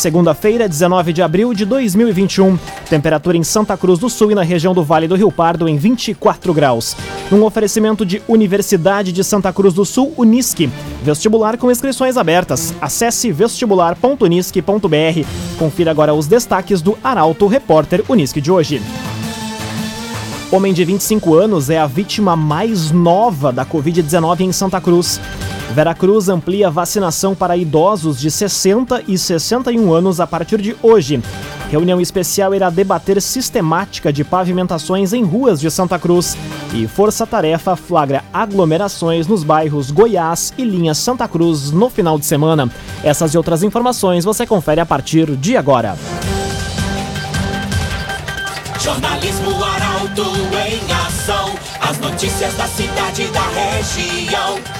Segunda-feira, 19 de abril de 2021. Temperatura em Santa Cruz do Sul e na região do Vale do Rio Pardo em 24 graus. Um oferecimento de Universidade de Santa Cruz do Sul, Unisque. Vestibular com inscrições abertas. Acesse vestibular.unisque.br. Confira agora os destaques do Arauto Repórter Unisque de hoje. Homem de 25 anos é a vítima mais nova da Covid-19 em Santa Cruz. Veracruz amplia vacinação para idosos de 60 e 61 anos a partir de hoje. Reunião especial irá debater sistemática de pavimentações em ruas de Santa Cruz. E Força Tarefa flagra aglomerações nos bairros Goiás e Linha Santa Cruz no final de semana. Essas e outras informações você confere a partir de agora. Jornalismo Arauto em ação. As notícias da cidade e da região.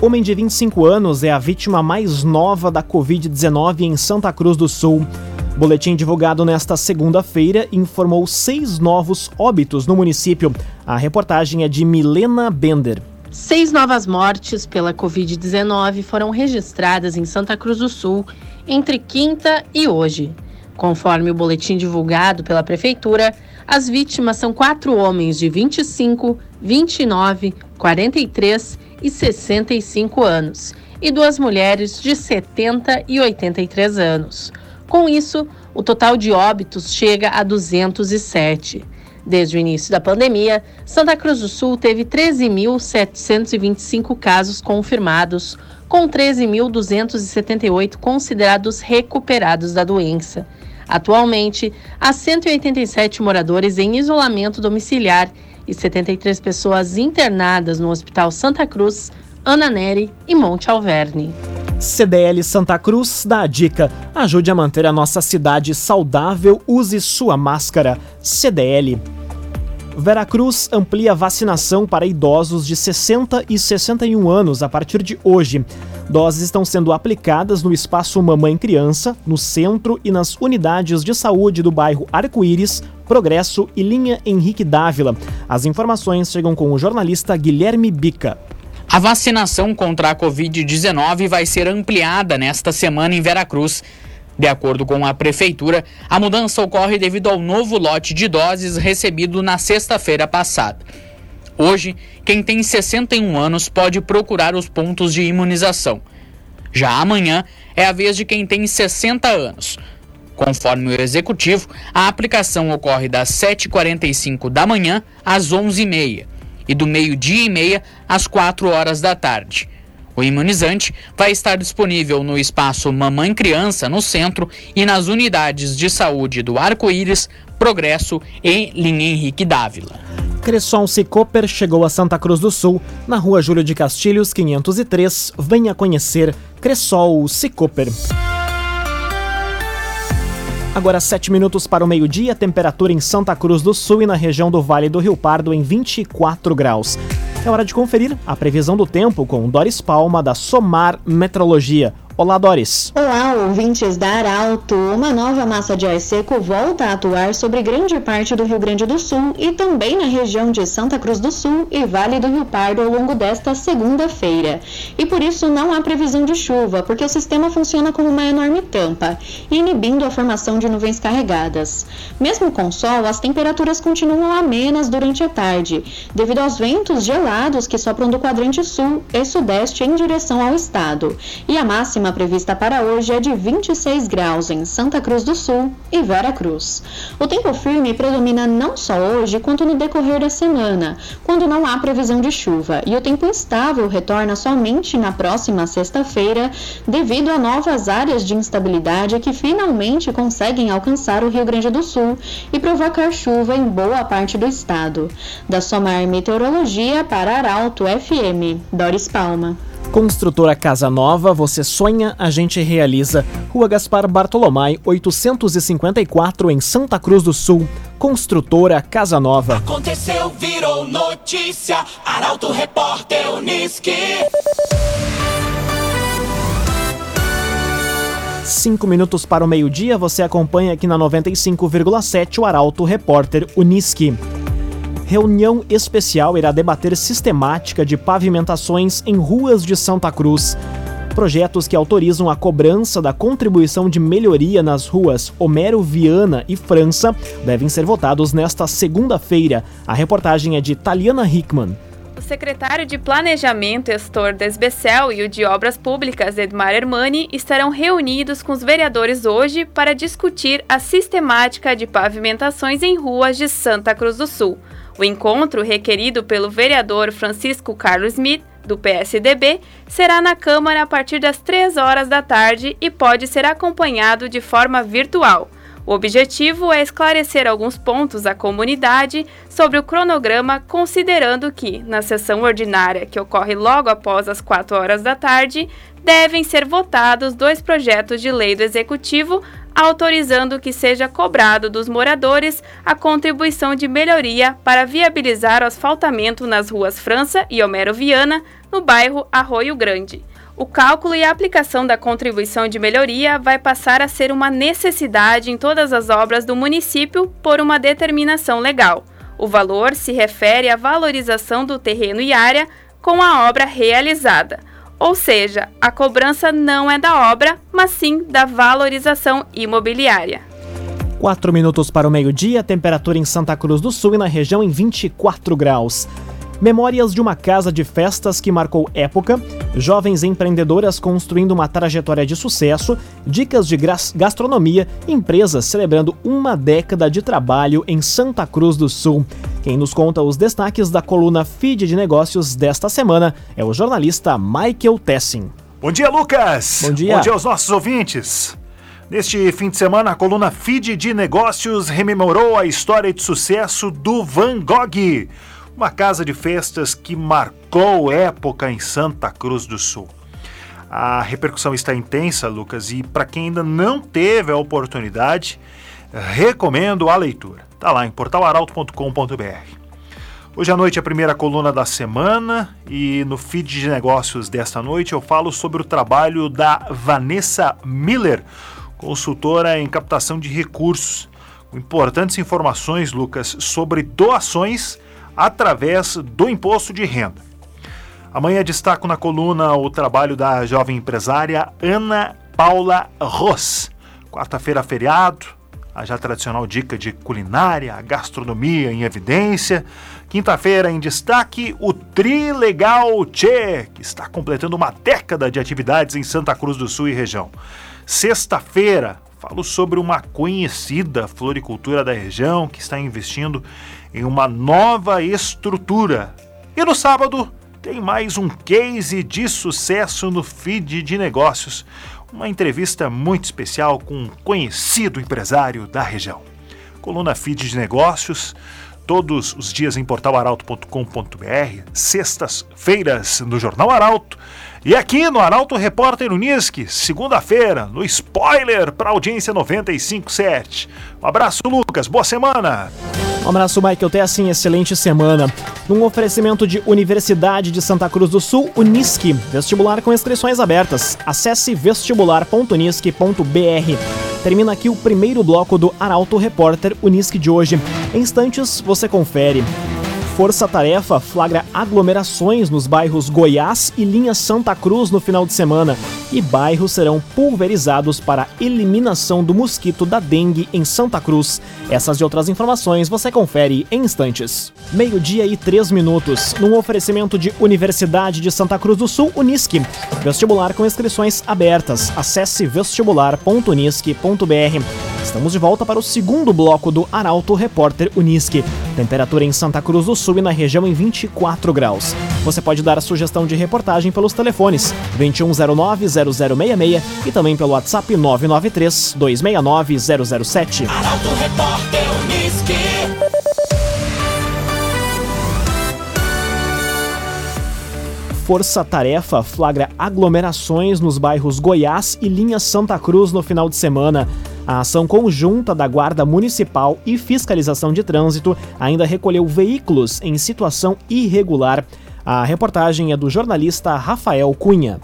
Homem de 25 anos é a vítima mais nova da Covid-19 em Santa Cruz do Sul. Boletim divulgado nesta segunda-feira informou seis novos óbitos no município. A reportagem é de Milena Bender. Seis novas mortes pela Covid-19 foram registradas em Santa Cruz do Sul entre quinta e hoje. Conforme o boletim divulgado pela Prefeitura, as vítimas são quatro homens de 25, 29, 43 e 65 anos e duas mulheres de 70 e 83 anos. Com isso, o total de óbitos chega a 207. Desde o início da pandemia, Santa Cruz do Sul teve 13.725 casos confirmados, com 13.278 considerados recuperados da doença. Atualmente, há 187 moradores em isolamento domiciliar e 73 pessoas internadas no Hospital Santa Cruz, Ana Neri e Monte Alverne. CDL Santa Cruz dá a dica: ajude a manter a nossa cidade saudável, use sua máscara. CDL. Veracruz amplia vacinação para idosos de 60 e 61 anos a partir de hoje. Doses estão sendo aplicadas no espaço Mamãe Criança, no centro e nas unidades de saúde do bairro Arco-Íris, Progresso e linha Henrique Dávila. As informações chegam com o jornalista Guilherme Bica. A vacinação contra a Covid-19 vai ser ampliada nesta semana em Veracruz. De acordo com a Prefeitura, a mudança ocorre devido ao novo lote de doses recebido na sexta-feira passada. Hoje, quem tem 61 anos pode procurar os pontos de imunização. Já amanhã é a vez de quem tem 60 anos. Conforme o executivo, a aplicação ocorre das 7h45 da manhã às 11h30 e do meio-dia e meia às 4 horas da tarde. O imunizante vai estar disponível no espaço Mamãe Criança, no centro, e nas unidades de saúde do Arco-Íris, Progresso e Linha Henrique Dávila. Cresson Cicoper chegou a Santa Cruz do Sul, na rua Júlio de Castilhos, 503. Venha conhecer Cressol Cicoper. Agora, 7 minutos para o meio-dia, temperatura em Santa Cruz do Sul e na região do Vale do Rio Pardo em 24 graus. É hora de conferir a previsão do tempo com Doris Palma da Somar Metrologia. Olá, Doris. Olá, ouvintes da Arauto. Uma nova massa de ar seco volta a atuar sobre grande parte do Rio Grande do Sul e também na região de Santa Cruz do Sul e Vale do Rio Pardo ao longo desta segunda-feira. E por isso não há previsão de chuva, porque o sistema funciona como uma enorme tampa, inibindo a formação de nuvens carregadas. Mesmo com sol, as temperaturas continuam amenas durante a tarde, devido aos ventos gelados que sopram do quadrante sul e sudeste em direção ao estado. E a máxima máxima prevista para hoje é de 26 graus em Santa Cruz do Sul e Vera Cruz. O tempo firme predomina não só hoje, quanto no decorrer da semana, quando não há previsão de chuva, e o tempo instável retorna somente na próxima sexta-feira, devido a novas áreas de instabilidade que finalmente conseguem alcançar o Rio Grande do Sul e provocar chuva em boa parte do estado. Da Somar Meteorologia para Arauto FM, Doris Palma. Construtora Casa Nova, você sonha, a gente realiza. Rua Gaspar Bartolomai, 854, em Santa Cruz do Sul. Construtora Casa Nova. Aconteceu, virou notícia. Arauto Repórter Uniski. Cinco minutos para o meio-dia, você acompanha aqui na 95,7 o Arauto Repórter Uniski reunião especial irá debater sistemática de pavimentações em ruas de Santa Cruz. Projetos que autorizam a cobrança da contribuição de melhoria nas ruas Homero Viana e França devem ser votados nesta segunda-feira. A reportagem é de Taliana Hickman. O secretário de Planejamento Estor Desbecel e o de Obras Públicas Edmar Hermani estarão reunidos com os vereadores hoje para discutir a sistemática de pavimentações em ruas de Santa Cruz do Sul. O encontro, requerido pelo vereador Francisco Carlos Smith, do PSDB, será na Câmara a partir das 3 horas da tarde e pode ser acompanhado de forma virtual. O objetivo é esclarecer alguns pontos à comunidade sobre o cronograma, considerando que, na sessão ordinária, que ocorre logo após as 4 horas da tarde, devem ser votados dois projetos de lei do Executivo autorizando que seja cobrado dos moradores a contribuição de melhoria para viabilizar o asfaltamento nas ruas França e Homero Viana, no bairro Arroio Grande. O cálculo e a aplicação da contribuição de melhoria vai passar a ser uma necessidade em todas as obras do município por uma determinação legal. O valor se refere à valorização do terreno e área com a obra realizada. Ou seja, a cobrança não é da obra, mas sim da valorização imobiliária. 4 minutos para o meio-dia, temperatura em Santa Cruz do Sul e na região em 24 graus. Memórias de uma casa de festas que marcou época, jovens empreendedoras construindo uma trajetória de sucesso, dicas de gastronomia, empresas celebrando uma década de trabalho em Santa Cruz do Sul. Quem nos conta os destaques da coluna Feed de Negócios desta semana é o jornalista Michael Tessin. Bom dia, Lucas! Bom dia! Bom dia aos nossos ouvintes! Neste fim de semana, a coluna Feed de Negócios rememorou a história de sucesso do Van Gogh uma casa de festas que marcou época em Santa Cruz do Sul. A repercussão está intensa, Lucas, e para quem ainda não teve a oportunidade, recomendo a leitura. Está lá em portalaralto.com.br. Hoje à noite é a primeira coluna da semana e no feed de negócios desta noite eu falo sobre o trabalho da Vanessa Miller, consultora em captação de recursos. Importantes informações, Lucas, sobre doações através do imposto de renda. Amanhã destaco na coluna o trabalho da jovem empresária Ana Paula Ross. Quarta-feira, feriado, a já tradicional dica de culinária, gastronomia em evidência. Quinta-feira, em destaque, o Trilegal Tchê, que está completando uma década de atividades em Santa Cruz do Sul e região. Sexta-feira, falo sobre uma conhecida floricultura da região que está investindo em uma nova estrutura. E no sábado tem mais um case de sucesso no feed de negócios. Uma entrevista muito especial com um conhecido empresário da região. Coluna Feed de Negócios, todos os dias em portalaralto.com.br, sextas-feiras no Jornal Arauto e aqui no Arauto Repórter Unisque, segunda-feira, no spoiler para audiência 957. Um abraço, Lucas. Boa semana. Um abraço, Michael. Assim, excelente semana. Num oferecimento de Universidade de Santa Cruz do Sul, Unisque. Vestibular com inscrições abertas. Acesse vestibular.unisque.br. Termina aqui o primeiro bloco do Arauto Repórter Unisque de hoje. Em instantes, você confere. Força Tarefa flagra aglomerações nos bairros Goiás e Linha Santa Cruz no final de semana e bairros serão pulverizados para eliminação do mosquito da dengue em Santa Cruz. Essas e outras informações você confere em instantes. Meio-dia e três minutos, num oferecimento de Universidade de Santa Cruz do Sul, Unisque. Vestibular com inscrições abertas. Acesse vestibular.unisque.br. Estamos de volta para o segundo bloco do Arauto Repórter Unisque. Temperatura em Santa Cruz do Sul e na região em 24 graus. Você pode dar a sugestão de reportagem pelos telefones 2109-0066 e também pelo WhatsApp 993-269-007. Arauto Repórter Unisque. Força Tarefa flagra aglomerações nos bairros Goiás e Linha Santa Cruz no final de semana. A ação conjunta da Guarda Municipal e Fiscalização de Trânsito ainda recolheu veículos em situação irregular. A reportagem é do jornalista Rafael Cunha.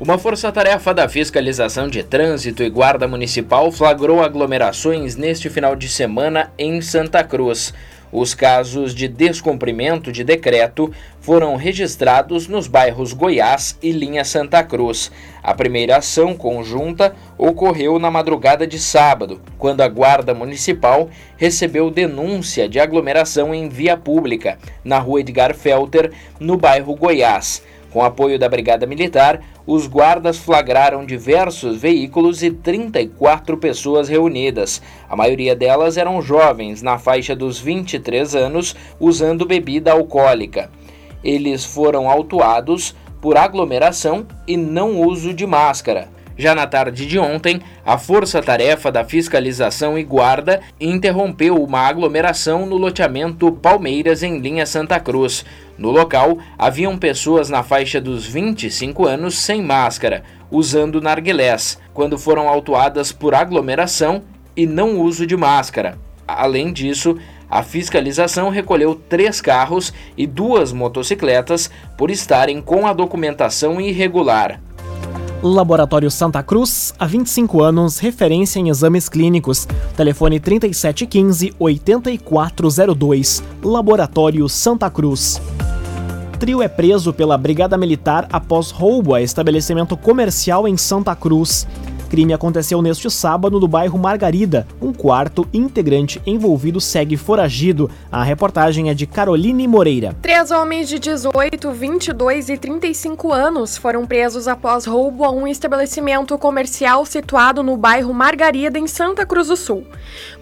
Uma força-tarefa da Fiscalização de Trânsito e Guarda Municipal flagrou aglomerações neste final de semana em Santa Cruz. Os casos de descumprimento de decreto foram registrados nos bairros Goiás e Linha Santa Cruz. A primeira ação conjunta ocorreu na madrugada de sábado, quando a Guarda Municipal recebeu denúncia de aglomeração em via pública, na rua Edgar Felter, no bairro Goiás. Com apoio da Brigada Militar, os guardas flagraram diversos veículos e 34 pessoas reunidas. A maioria delas eram jovens, na faixa dos 23 anos, usando bebida alcoólica. Eles foram autuados por aglomeração e não uso de máscara. Já na tarde de ontem, a Força-Tarefa da Fiscalização e Guarda interrompeu uma aglomeração no loteamento Palmeiras, em linha Santa Cruz. No local, haviam pessoas na faixa dos 25 anos sem máscara, usando narguilés, quando foram autuadas por aglomeração e não uso de máscara. Além disso, a fiscalização recolheu três carros e duas motocicletas por estarem com a documentação irregular. Laboratório Santa Cruz, há 25 anos, referência em exames clínicos. Telefone 3715-8402. Laboratório Santa Cruz. Trio é preso pela Brigada Militar após roubo a estabelecimento comercial em Santa Cruz. Crime aconteceu neste sábado no bairro Margarida. Um quarto integrante envolvido segue foragido. A reportagem é de Caroline Moreira. Três homens de 18, 22 e 35 anos foram presos após roubo a um estabelecimento comercial situado no bairro Margarida, em Santa Cruz do Sul.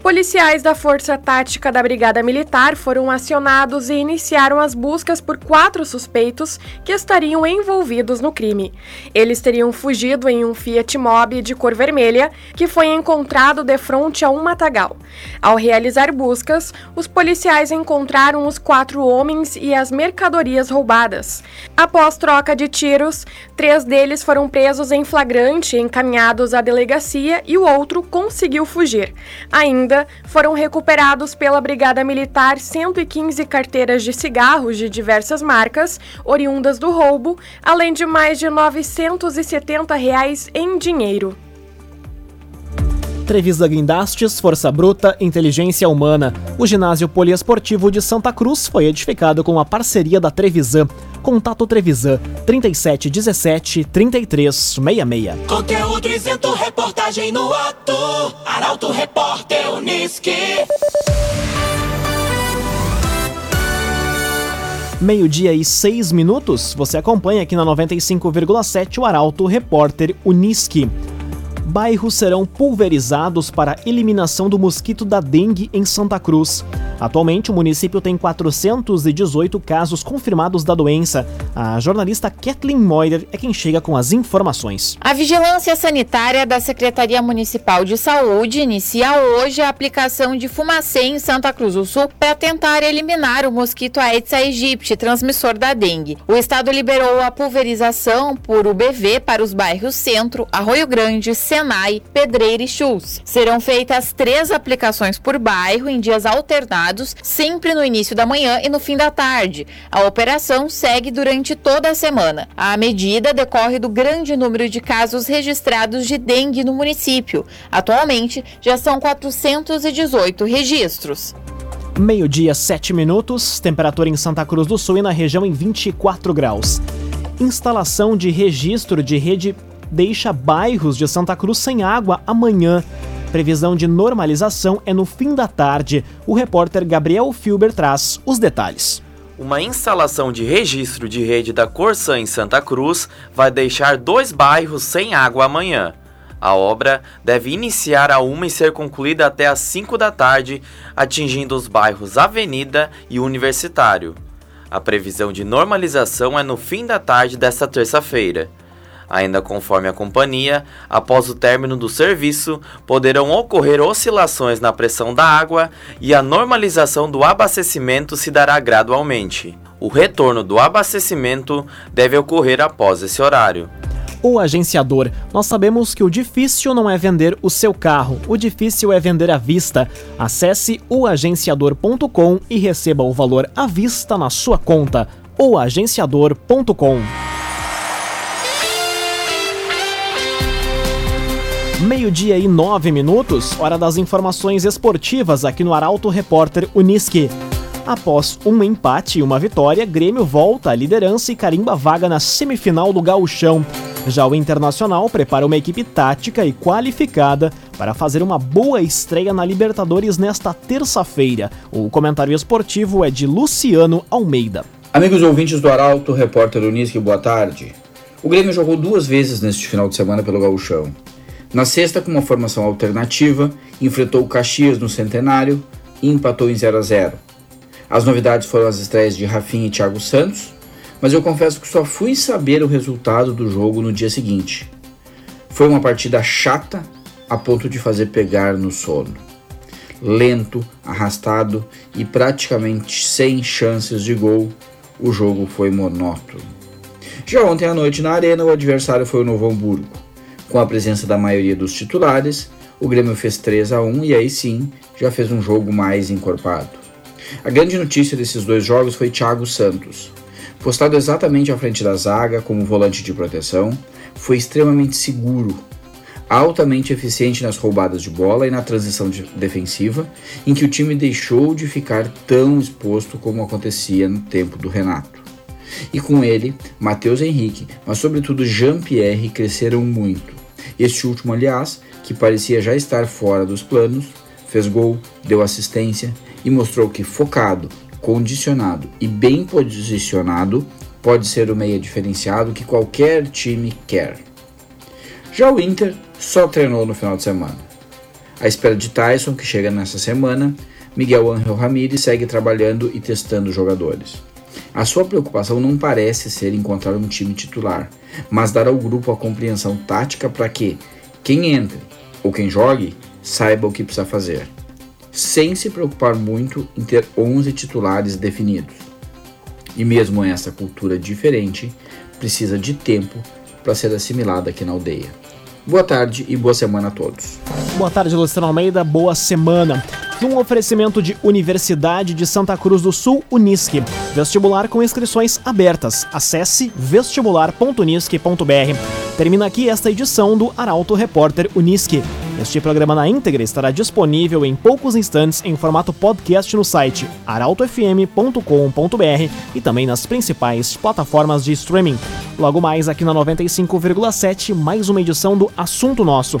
Policiais da Força Tática da Brigada Militar foram acionados e iniciaram as buscas por quatro suspeitos que estariam envolvidos no crime. Eles teriam fugido em um Fiat Mobi de cor vermelha que foi encontrado de frente a um matagal. Ao realizar buscas, os policiais encontraram os quatro homens e as mercadorias roubadas. Após troca de tiros, três deles foram presos em flagrante encaminhados à delegacia e o outro conseguiu fugir. Ainda foram recuperados pela Brigada Militar 115 carteiras de cigarros de diversas marcas, oriundas do roubo, além de mais de 970 reais em dinheiro. Trevisa Guindastes, Força Bruta, Inteligência Humana. O ginásio poliesportivo de Santa Cruz foi edificado com a parceria da Trevisan. Contato Trevisan 37 17 33 66. Conteúdo isento, reportagem no ato. Arauto Repórter Uniski. Meio-dia e seis minutos, você acompanha aqui na 95,7 o Arauto Repórter Uniski bairros serão pulverizados para eliminação do mosquito da dengue em Santa Cruz. Atualmente, o município tem 418 casos confirmados da doença. A jornalista Kathleen Moyer é quem chega com as informações. A Vigilância Sanitária da Secretaria Municipal de Saúde inicia hoje a aplicação de fumacê em Santa Cruz do Sul para tentar eliminar o mosquito Aedes aegypti, transmissor da dengue. O estado liberou a pulverização por UBV para os bairros Centro, Arroio Grande, Senai, Pedreira e Chus. Serão feitas três aplicações por bairro em dias alternados, sempre no início da manhã e no fim da tarde. A operação segue durante toda a semana. A medida decorre do grande número de casos registrados de dengue no município. Atualmente, já são 418 registros. Meio-dia, 7 minutos, temperatura em Santa Cruz do Sul e na região em 24 graus. Instalação de registro de rede deixa bairros de Santa Cruz sem água amanhã. Previsão de normalização é no fim da tarde. O repórter Gabriel Filber traz os detalhes. Uma instalação de registro de rede da Corsã em Santa Cruz vai deixar dois bairros sem água amanhã. A obra deve iniciar a uma e ser concluída até às 5 da tarde, atingindo os bairros Avenida e Universitário. A previsão de normalização é no fim da tarde desta terça-feira. Ainda conforme a companhia, após o término do serviço, poderão ocorrer oscilações na pressão da água e a normalização do abastecimento se dará gradualmente. O retorno do abastecimento deve ocorrer após esse horário. O agenciador. Nós sabemos que o difícil não é vender o seu carro, o difícil é vender à vista. Acesse oagenciador.com e receba o valor à vista na sua conta. oagenciador.com Meio-dia e nove minutos, hora das informações esportivas aqui no Arauto Repórter Uniski. Após um empate e uma vitória, Grêmio volta à liderança e carimba vaga na semifinal do Gauchão. Já o Internacional prepara uma equipe tática e qualificada para fazer uma boa estreia na Libertadores nesta terça-feira. O comentário esportivo é de Luciano Almeida. Amigos ouvintes do Arauto, repórter Unisque, boa tarde. O Grêmio jogou duas vezes neste final de semana pelo Gauchão. Na sexta, com uma formação alternativa, enfrentou o Caxias no Centenário e empatou em 0 a 0. As novidades foram as estreias de Rafinha e Thiago Santos, mas eu confesso que só fui saber o resultado do jogo no dia seguinte. Foi uma partida chata a ponto de fazer pegar no sono. Lento, arrastado e praticamente sem chances de gol, o jogo foi monótono. Já ontem à noite na Arena, o adversário foi o Novo Hamburgo. Com a presença da maioria dos titulares, o Grêmio fez 3 a 1 e aí sim já fez um jogo mais encorpado. A grande notícia desses dois jogos foi Thiago Santos. Postado exatamente à frente da zaga como volante de proteção, foi extremamente seguro, altamente eficiente nas roubadas de bola e na transição de defensiva, em que o time deixou de ficar tão exposto como acontecia no tempo do Renato. E com ele, Matheus Henrique, mas sobretudo Jean-Pierre cresceram muito. Este último, aliás, que parecia já estar fora dos planos, fez gol, deu assistência e mostrou que focado, condicionado e bem posicionado pode ser o meia diferenciado que qualquer time quer. Já o Inter só treinou no final de semana. À espera de Tyson, que chega nessa semana, Miguel Angel Ramírez segue trabalhando e testando jogadores. A sua preocupação não parece ser encontrar um time titular, mas dar ao grupo a compreensão tática para que quem entre ou quem jogue saiba o que precisa fazer, sem se preocupar muito em ter 11 titulares definidos. E mesmo essa cultura diferente precisa de tempo para ser assimilada aqui na aldeia. Boa tarde e boa semana a todos. Boa tarde, Luciano Almeida. Boa semana. Num oferecimento de Universidade de Santa Cruz do Sul, Unisque. Vestibular com inscrições abertas. Acesse vestibular.unisque.br. Termina aqui esta edição do Arauto Repórter Unisque. Este programa na íntegra estará disponível em poucos instantes em formato podcast no site arautofm.com.br e também nas principais plataformas de streaming. Logo mais aqui na 95,7, mais uma edição do Assunto Nosso.